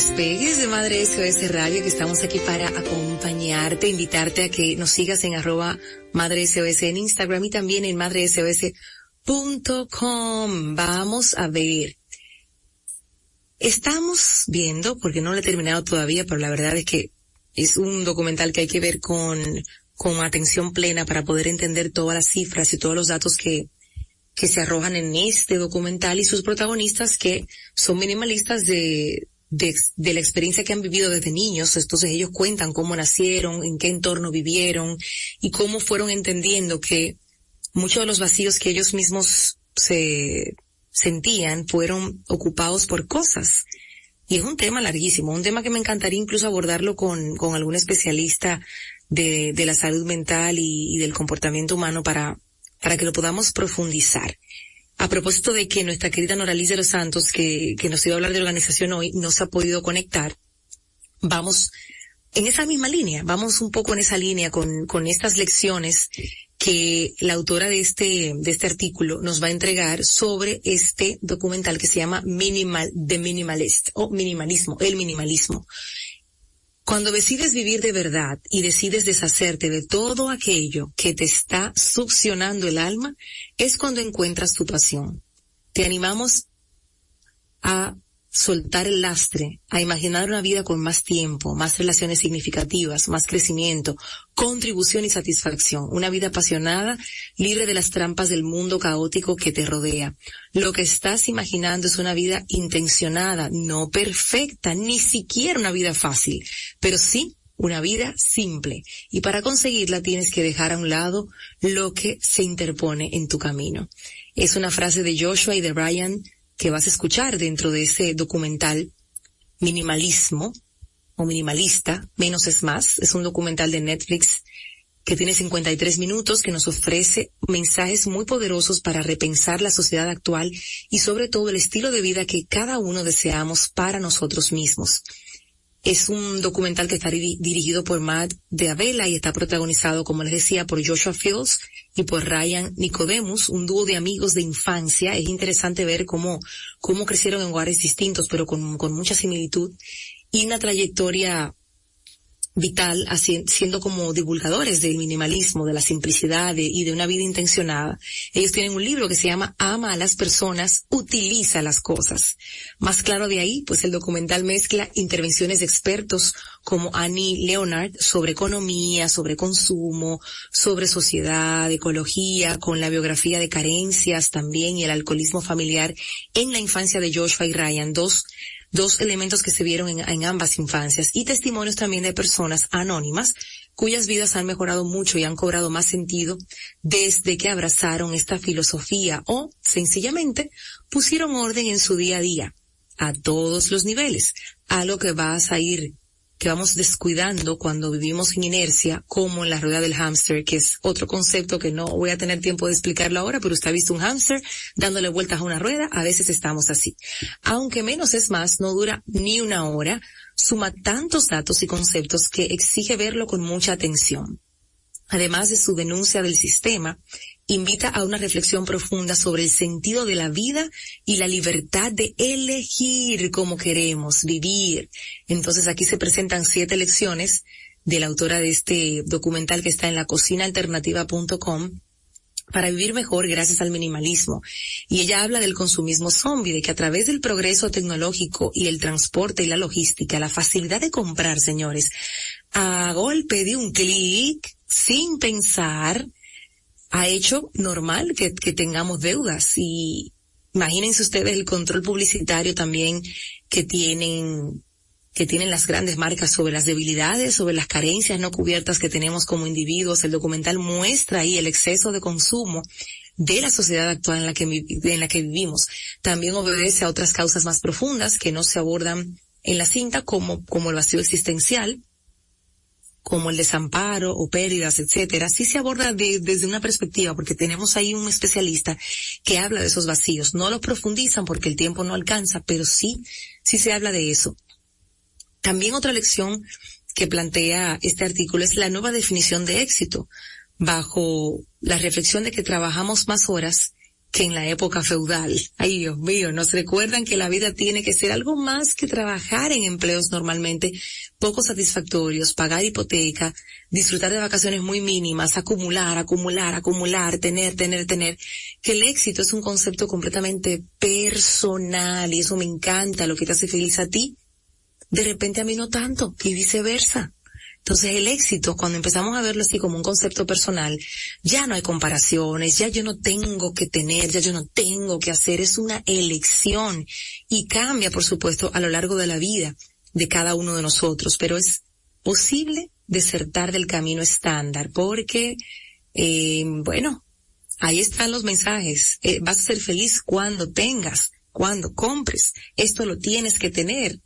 Despegues de Madre SOS Radio, que estamos aquí para acompañarte, invitarte a que nos sigas en arroba Madre SOS en Instagram y también en madresos.com. Vamos a ver. Estamos viendo, porque no lo he terminado todavía, pero la verdad es que es un documental que hay que ver con, con atención plena para poder entender todas las cifras y todos los datos que, que se arrojan en este documental y sus protagonistas que son minimalistas de, de, la experiencia que han vivido desde niños, entonces ellos cuentan cómo nacieron, en qué entorno vivieron y cómo fueron entendiendo que muchos de los vacíos que ellos mismos se sentían fueron ocupados por cosas. Y es un tema larguísimo, un tema que me encantaría incluso abordarlo con, con algún especialista de, de la salud mental y, y del comportamiento humano para, para que lo podamos profundizar. A propósito de que nuestra querida Noraliz de los Santos, que, que nos iba a hablar de organización hoy, no se ha podido conectar, vamos en esa misma línea, vamos un poco en esa línea con, con estas lecciones que la autora de este, de este artículo nos va a entregar sobre este documental que se llama Minimal, The Minimalist, o minimalismo, el minimalismo. Cuando decides vivir de verdad y decides deshacerte de todo aquello que te está succionando el alma, es cuando encuentras tu pasión. Te animamos a soltar el lastre, a imaginar una vida con más tiempo, más relaciones significativas, más crecimiento, contribución y satisfacción, una vida apasionada, libre de las trampas del mundo caótico que te rodea. Lo que estás imaginando es una vida intencionada, no perfecta, ni siquiera una vida fácil, pero sí una vida simple. Y para conseguirla tienes que dejar a un lado lo que se interpone en tu camino. Es una frase de Joshua y de Brian que vas a escuchar dentro de ese documental Minimalismo o Minimalista, Menos es Más. Es un documental de Netflix que tiene 53 minutos que nos ofrece mensajes muy poderosos para repensar la sociedad actual y sobre todo el estilo de vida que cada uno deseamos para nosotros mismos. Es un documental que está dirigido por Matt de Avela y está protagonizado, como les decía, por Joshua Fields y por Ryan Nicodemus, un dúo de amigos de infancia. Es interesante ver cómo, cómo crecieron en lugares distintos, pero con, con mucha similitud y una trayectoria vital siendo como divulgadores del minimalismo, de la simplicidad y de una vida intencionada. Ellos tienen un libro que se llama Ama a las personas, utiliza las cosas. Más claro de ahí, pues el documental mezcla intervenciones de expertos como Annie Leonard sobre economía, sobre consumo, sobre sociedad, ecología, con la biografía de carencias también y el alcoholismo familiar en la infancia de Joshua y Ryan, dos dos elementos que se vieron en, ambas infancias y testimonios también de personas anónimas cuyas vidas han mejorado mucho y han cobrado más sentido desde que abrazaron esta filosofía o sencillamente pusieron orden en su día a día a todos los niveles, algo que vas a ir que vamos descuidando cuando vivimos en inercia, como en la rueda del hámster, que es otro concepto que no voy a tener tiempo de explicarlo ahora, pero usted ha visto un hámster dándole vueltas a una rueda, a veces estamos así. Aunque menos es más, no dura ni una hora, suma tantos datos y conceptos que exige verlo con mucha atención. Además de su denuncia del sistema, invita a una reflexión profunda sobre el sentido de la vida y la libertad de elegir cómo queremos vivir. Entonces aquí se presentan siete lecciones de la autora de este documental que está en la cocinaalternativa.com para vivir mejor gracias al minimalismo. Y ella habla del consumismo zombie, de que a través del progreso tecnológico y el transporte y la logística, la facilidad de comprar, señores, a golpe de un clic, sin pensar, ha hecho normal que, tengamos deudas y imagínense ustedes el control publicitario también que tienen que tienen las grandes marcas sobre las debilidades, sobre las carencias no cubiertas que tenemos como individuos. El documental muestra ahí el exceso de consumo de la sociedad actual en la que, en la que vivimos. También obedece a otras causas más profundas que no se abordan en la cinta como, como el vacío existencial, como el desamparo o pérdidas, etcétera, sí se aborda desde una perspectiva, porque tenemos ahí un especialista que habla de esos vacíos. No lo profundizan porque el tiempo no alcanza, pero sí, sí se habla de eso. También otra lección que plantea este artículo es la nueva definición de éxito, bajo la reflexión de que trabajamos más horas que en la época feudal. Ay, Dios mío, nos recuerdan que la vida tiene que ser algo más que trabajar en empleos normalmente poco satisfactorios, pagar hipoteca, disfrutar de vacaciones muy mínimas, acumular, acumular, acumular, tener, tener, tener, que el éxito es un concepto completamente personal y eso me encanta, lo que te hace feliz a ti, de repente a mí no tanto y viceversa. Entonces el éxito, cuando empezamos a verlo así como un concepto personal, ya no hay comparaciones, ya yo no tengo que tener, ya yo no tengo que hacer, es una elección y cambia, por supuesto, a lo largo de la vida de cada uno de nosotros, pero es posible desertar del camino estándar porque, eh, bueno, ahí están los mensajes. Eh, vas a ser feliz cuando tengas, cuando compres. Esto lo tienes que tener.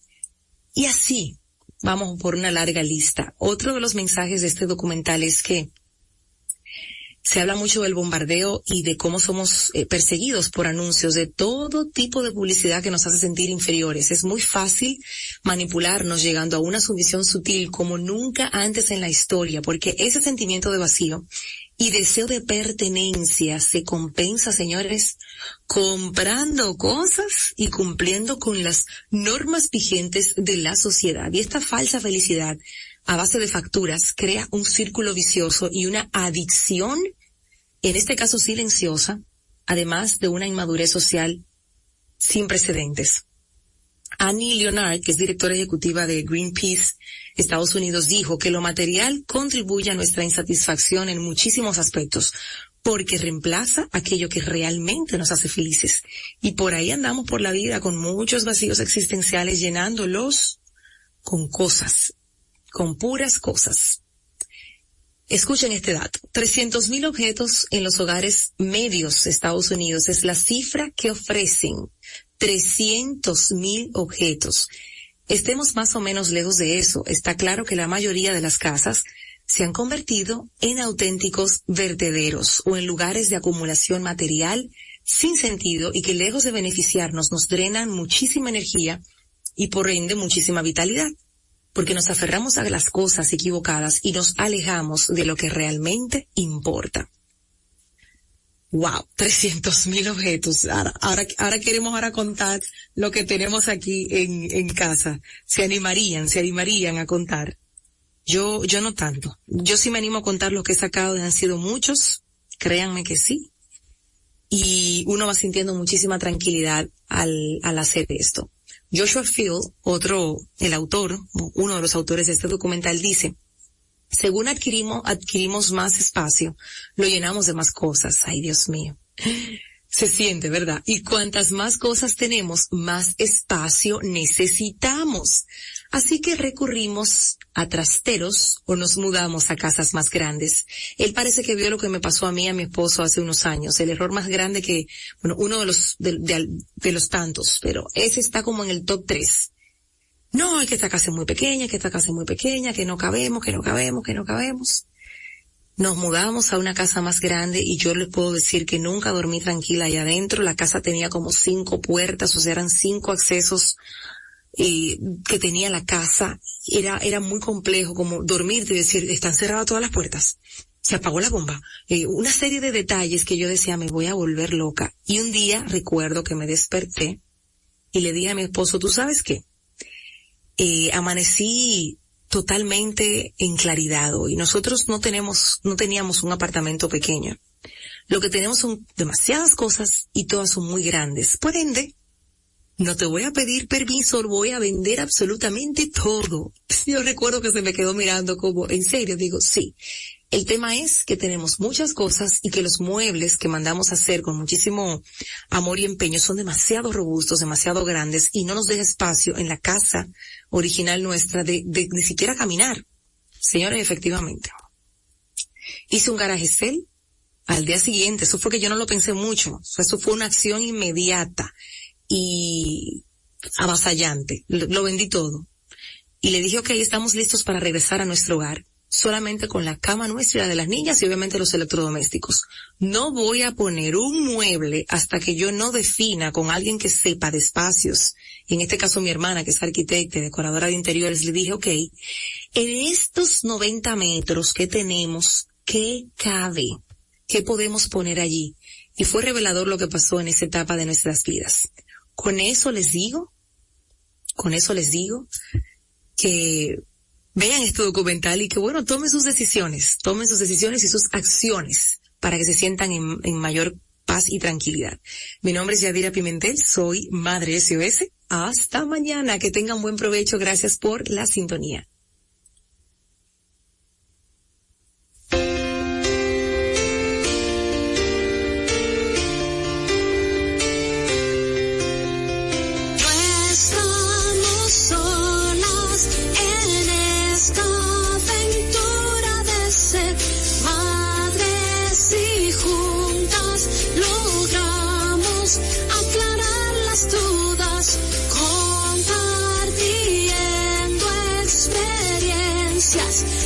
Y así, vamos por una larga lista. Otro de los mensajes de este documental es que se habla mucho del bombardeo y de cómo somos eh, perseguidos por anuncios de todo tipo de publicidad que nos hace sentir inferiores. Es muy fácil manipularnos llegando a una sumisión sutil como nunca antes en la historia, porque ese sentimiento de vacío y deseo de pertenencia se compensa, señores, comprando cosas y cumpliendo con las normas vigentes de la sociedad. Y esta falsa felicidad a base de facturas crea un círculo vicioso y una adicción, en este caso silenciosa, además de una inmadurez social sin precedentes. Annie Leonard, que es directora ejecutiva de Greenpeace Estados Unidos, dijo que lo material contribuye a nuestra insatisfacción en muchísimos aspectos, porque reemplaza aquello que realmente nos hace felices. Y por ahí andamos por la vida con muchos vacíos existenciales llenándolos con cosas, con puras cosas. Escuchen este dato. 300.000 objetos en los hogares medios de Estados Unidos es la cifra que ofrecen 300.000 objetos. Estemos más o menos lejos de eso. Está claro que la mayoría de las casas se han convertido en auténticos vertederos o en lugares de acumulación material sin sentido y que lejos de beneficiarnos nos drenan muchísima energía y por ende muchísima vitalidad porque nos aferramos a las cosas equivocadas y nos alejamos de lo que realmente importa. Wow, 300 mil objetos. Ahora, ahora, queremos ahora contar lo que tenemos aquí en, en casa. Se animarían, se animarían a contar. Yo, yo no tanto. Yo sí me animo a contar lo que he sacado, han sido muchos. Créanme que sí. Y uno va sintiendo muchísima tranquilidad al, al hacer esto. Joshua Field, otro, el autor, uno de los autores de este documental dice, según adquirimos, adquirimos más espacio, lo llenamos de más cosas. Ay, Dios mío se siente, ¿verdad? Y cuantas más cosas tenemos, más espacio necesitamos. Así que recurrimos a trasteros o nos mudamos a casas más grandes. Él parece que vio lo que me pasó a mí, a mi esposo hace unos años. El error más grande que, bueno, uno de los, de, los tantos, pero ese está como en el top tres. No, es que esta casa es muy pequeña, que esta casa es muy pequeña, que no cabemos, que no cabemos, que no cabemos nos mudamos a una casa más grande y yo les puedo decir que nunca dormí tranquila allá adentro. La casa tenía como cinco puertas, o sea, eran cinco accesos eh, que tenía la casa. Era, era muy complejo como dormir y decir, están cerradas todas las puertas. Se apagó la bomba. Eh, una serie de detalles que yo decía, me voy a volver loca. Y un día recuerdo que me desperté y le dije a mi esposo, ¿tú sabes qué? Eh, amanecí totalmente en claridad hoy. Nosotros no tenemos, no teníamos un apartamento pequeño. Lo que tenemos son demasiadas cosas y todas son muy grandes. Por ende, no te voy a pedir permiso, voy a vender absolutamente todo. Yo recuerdo que se me quedó mirando como, en serio, digo, sí. El tema es que tenemos muchas cosas y que los muebles que mandamos a hacer con muchísimo amor y empeño son demasiado robustos, demasiado grandes y no nos deja espacio en la casa original nuestra de, ni siquiera caminar. Señores, efectivamente. Hice un garaje cel al día siguiente. Eso fue que yo no lo pensé mucho. Eso fue una acción inmediata y avasallante. Lo, lo vendí todo. Y le dije, ok, estamos listos para regresar a nuestro hogar solamente con la cama nuestra y la de las niñas y obviamente los electrodomésticos. No voy a poner un mueble hasta que yo no defina con alguien que sepa de espacios. Y en este caso mi hermana, que es arquitecta y decoradora de interiores, le dije, ok, en estos 90 metros que tenemos, ¿qué cabe? ¿Qué podemos poner allí? Y fue revelador lo que pasó en esa etapa de nuestras vidas. Con eso les digo, con eso les digo que vean este documental y que bueno, tomen sus decisiones, tomen sus decisiones y sus acciones para que se sientan en, en mayor paz y tranquilidad. Mi nombre es Yadira Pimentel, soy Madre SOS. Hasta mañana, que tengan buen provecho, gracias por la sintonía.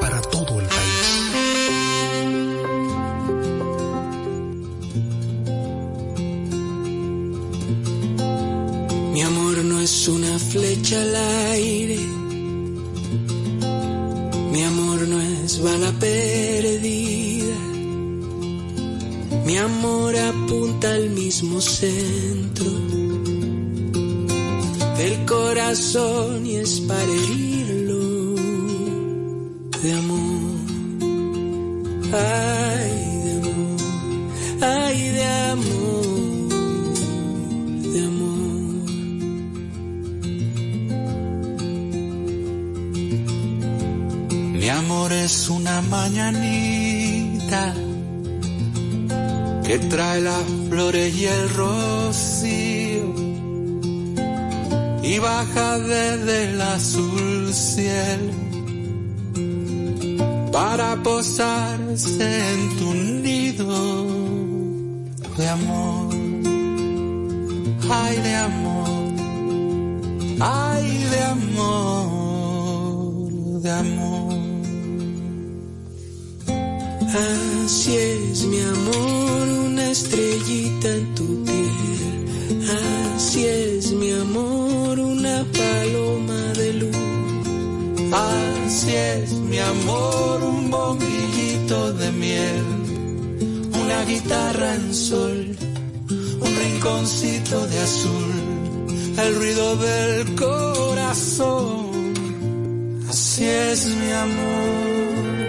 para todo el país. Mi amor no es una flecha al aire. Mi amor no es bala perdida. Mi amor apunta al mismo centro del corazón y es para posarse. Así es, mi amor, un bombillito de miel, una guitarra en sol, un rinconcito de azul, el ruido del corazón. Así es, mi amor.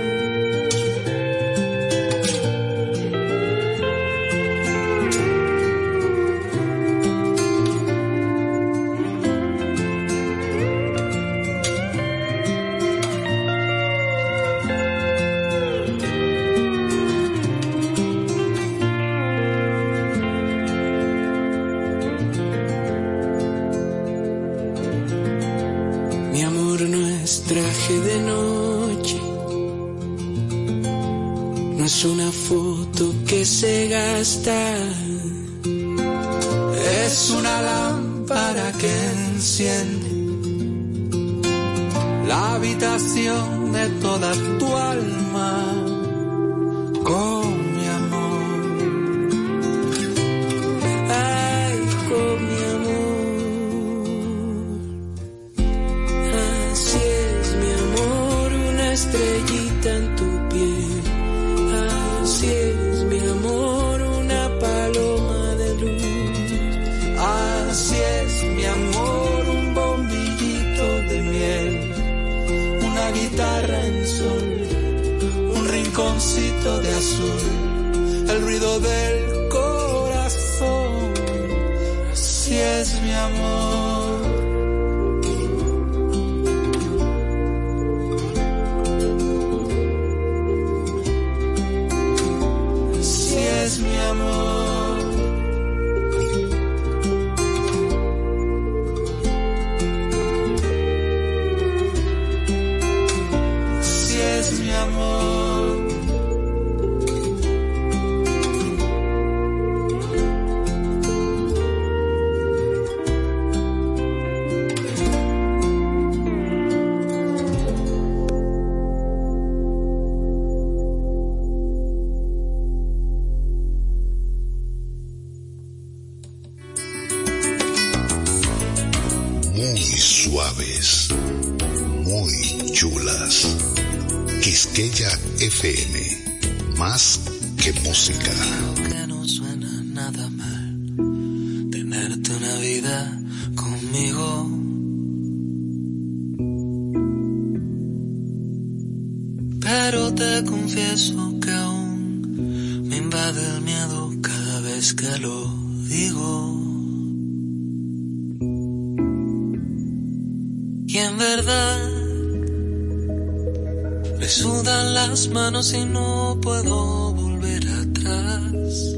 Las manos y no puedo volver atrás.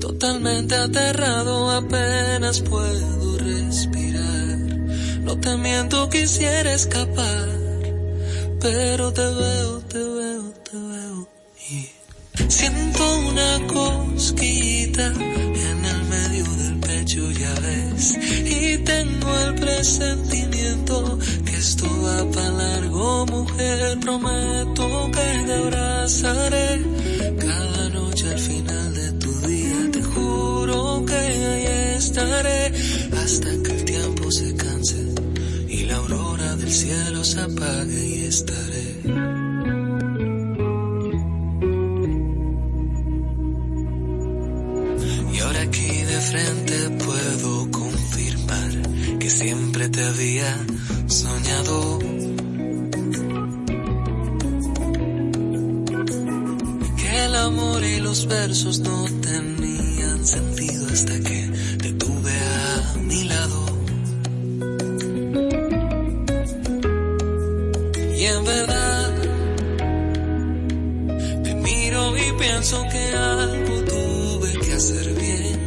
Totalmente aterrado apenas puedo respirar. No te miento, quisiera escapar, pero te veo, te veo, te veo y siento una cosquillita en el medio del pecho, ya ves, y tengo el presentimiento esto va para largo, mujer, prometo que te abrazaré cada noche al final de tu día, te juro que ahí estaré hasta que el tiempo se canse y la aurora del cielo se apague y estaré. Versos no tenían sentido hasta que te tuve a mi lado. Y en verdad te miro y pienso que algo tuve que hacer bien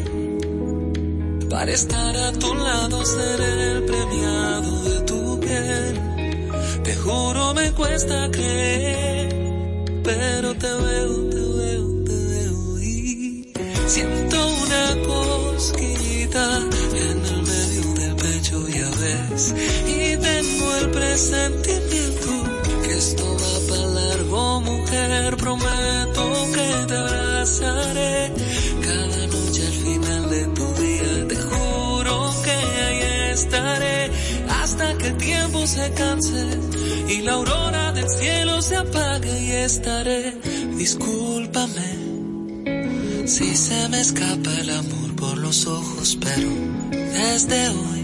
para estar a tu lado, ser el premiado de tu bien. Te juro me cuesta creer, pero te veo, presentimiento que esto va para largo, mujer, prometo que te abrazaré cada noche al final de tu día, te juro que ahí estaré hasta que el tiempo se canse y la aurora del cielo se apague y estaré, discúlpame si se me escapa el amor por los ojos, pero desde hoy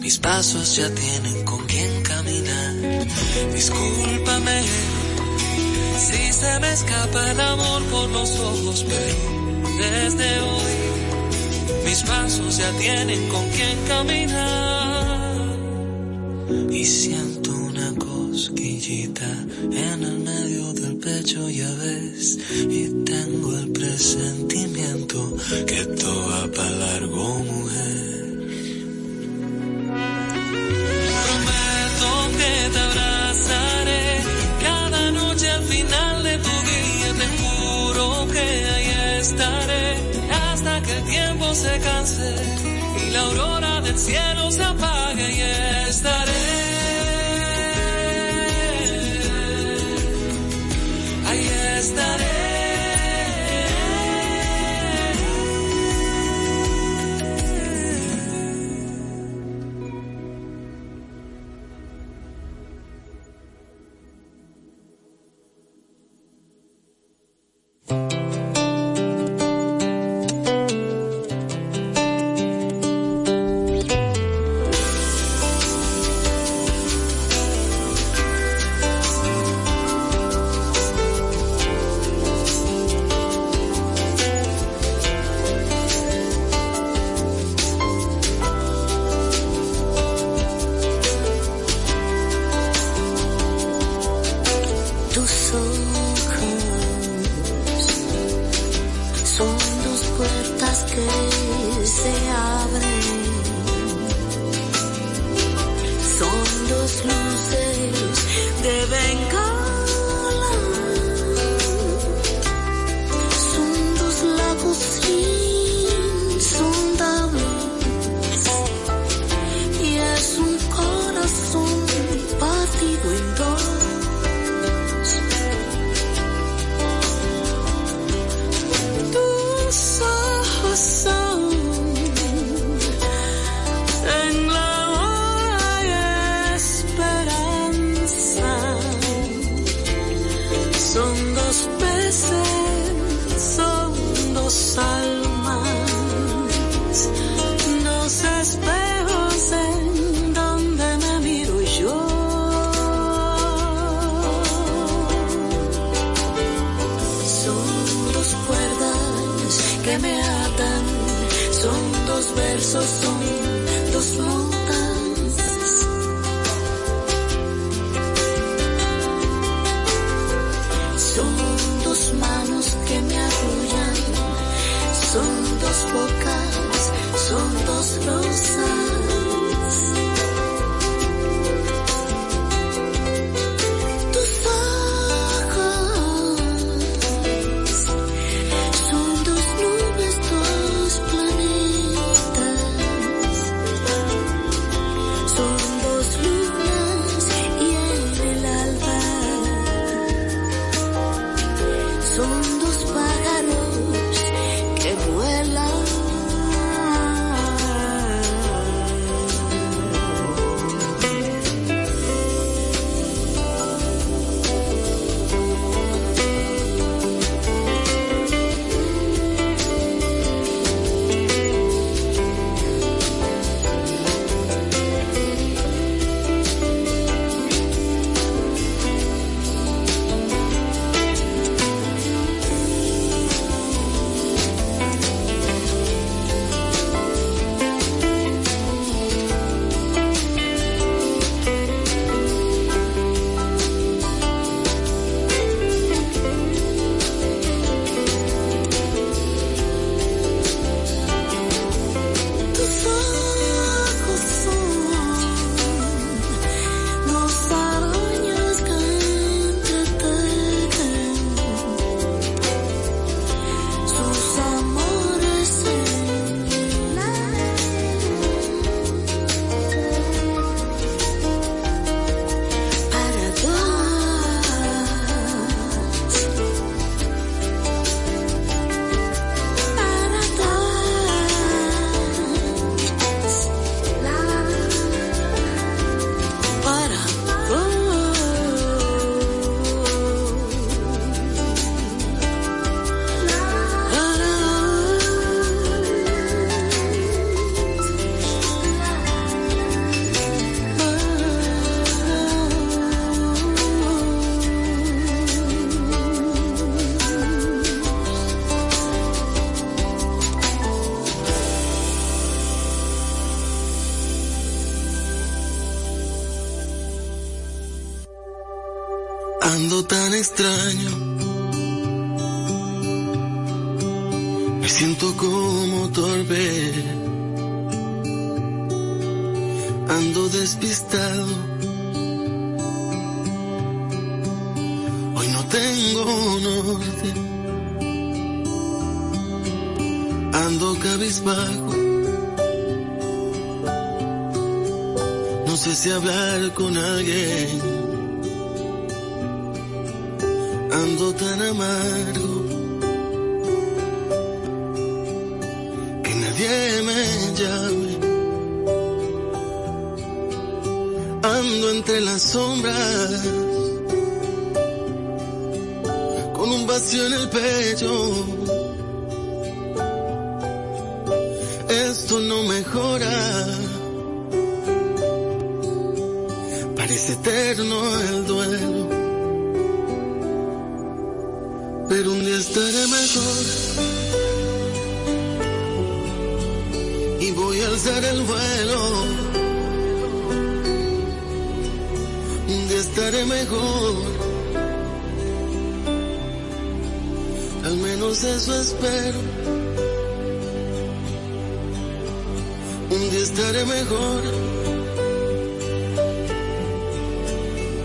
mis pasos ya tienen. Discúlpame si se me escapa el amor por los ojos, pero desde hoy mis pasos ya tienen con quién caminar. Y siento una cosquillita en el medio del pecho, ya ves, y tengo el presentimiento que esto va para largo, mujer. Cielo se en el pecho. eso espero. Un día estaré mejor.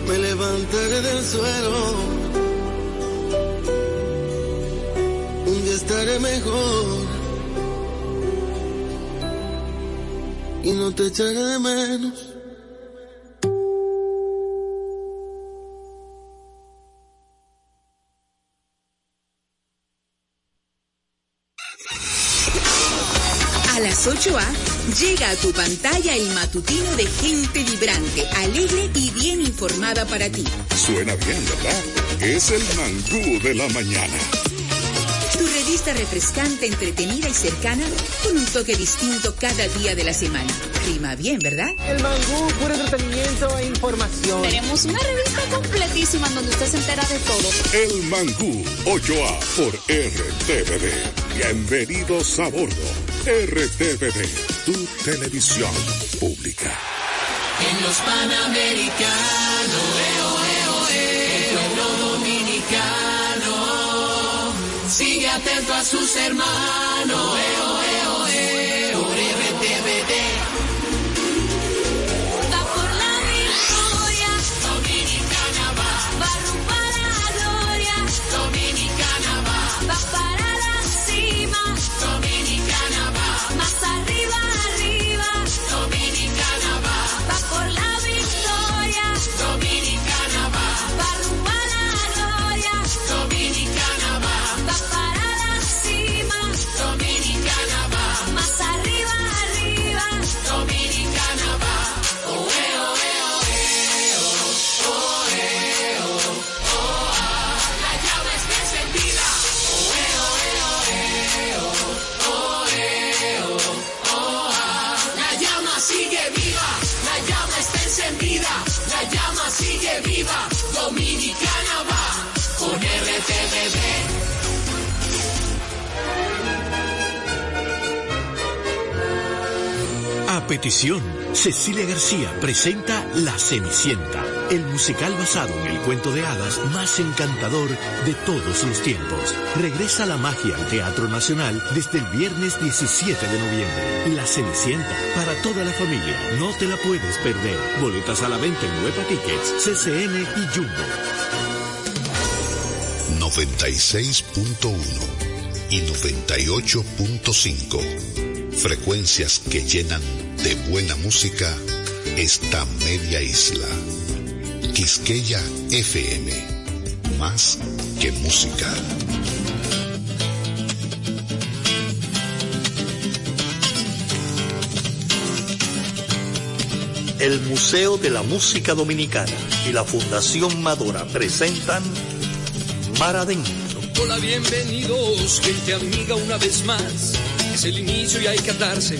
Me levantaré del suelo. Un día estaré mejor. Y no te echaré de menos. Llega a tu pantalla el matutino de gente vibrante, alegre y bien informada para ti. Suena bien, ¿verdad? Es el mangú de la mañana. Tu revista refrescante, entretenida y cercana, con un toque distinto cada día de la semana. Rima bien, ¿verdad? El mangú, puro entretenimiento e información. Tenemos una revista completísima donde usted se entera de todo. El mangú, 8A por RTVD Bienvenidos a bordo. RTVD, tu televisión pública. En los Panamericanos, el pueblo dominicano sigue atento a sus hermanos. Por RTVD. A petición, Cecilia García presenta La Cenicienta, el musical basado en el cuento de hadas más encantador de todos los tiempos. Regresa la magia al Teatro Nacional desde el viernes 17 de noviembre. La Cenicienta, para toda la familia, no te la puedes perder. Boletas a la venta en Nueva Tickets, CCN y Jumbo. 96.1 y 98.5. Frecuencias que llenan de buena música esta media isla. Quisqueya FM. Más que música. El Museo de la Música Dominicana y la Fundación Madora presentan Mar Adentro. Hola, bienvenidos, gente amiga una vez más. Es el inicio y hay que atarse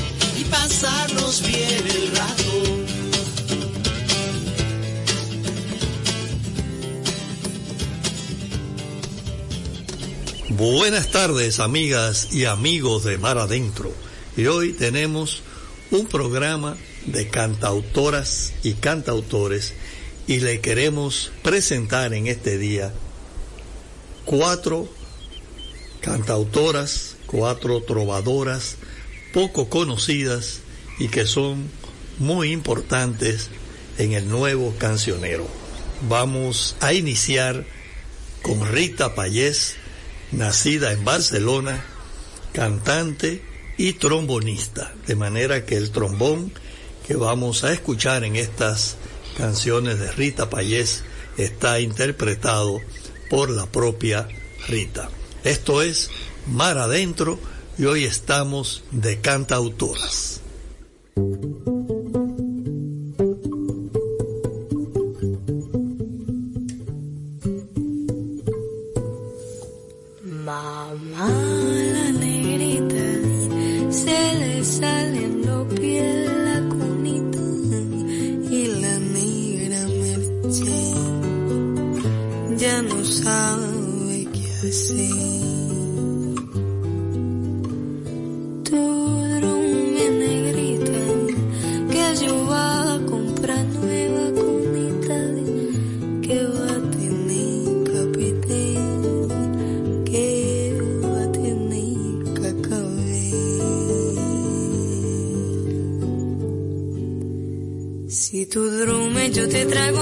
y pasarnos bien el rato. Buenas tardes, amigas y amigos de Mar Adentro. Y hoy tenemos un programa de cantautoras y cantautores y le queremos presentar en este día cuatro cantautoras, cuatro trovadoras poco conocidas y que son muy importantes en el nuevo cancionero. Vamos a iniciar con Rita Payés, nacida en Barcelona, cantante y trombonista, de manera que el trombón que vamos a escuchar en estas canciones de Rita Payés está interpretado por la propia Rita. Esto es Mar Adentro y hoy estamos de cantautoras. Mamá, la negrita, se le saliendo piel la cunita y la negra merche ya no sabe qué hacer. Tu duermes, yo te traigo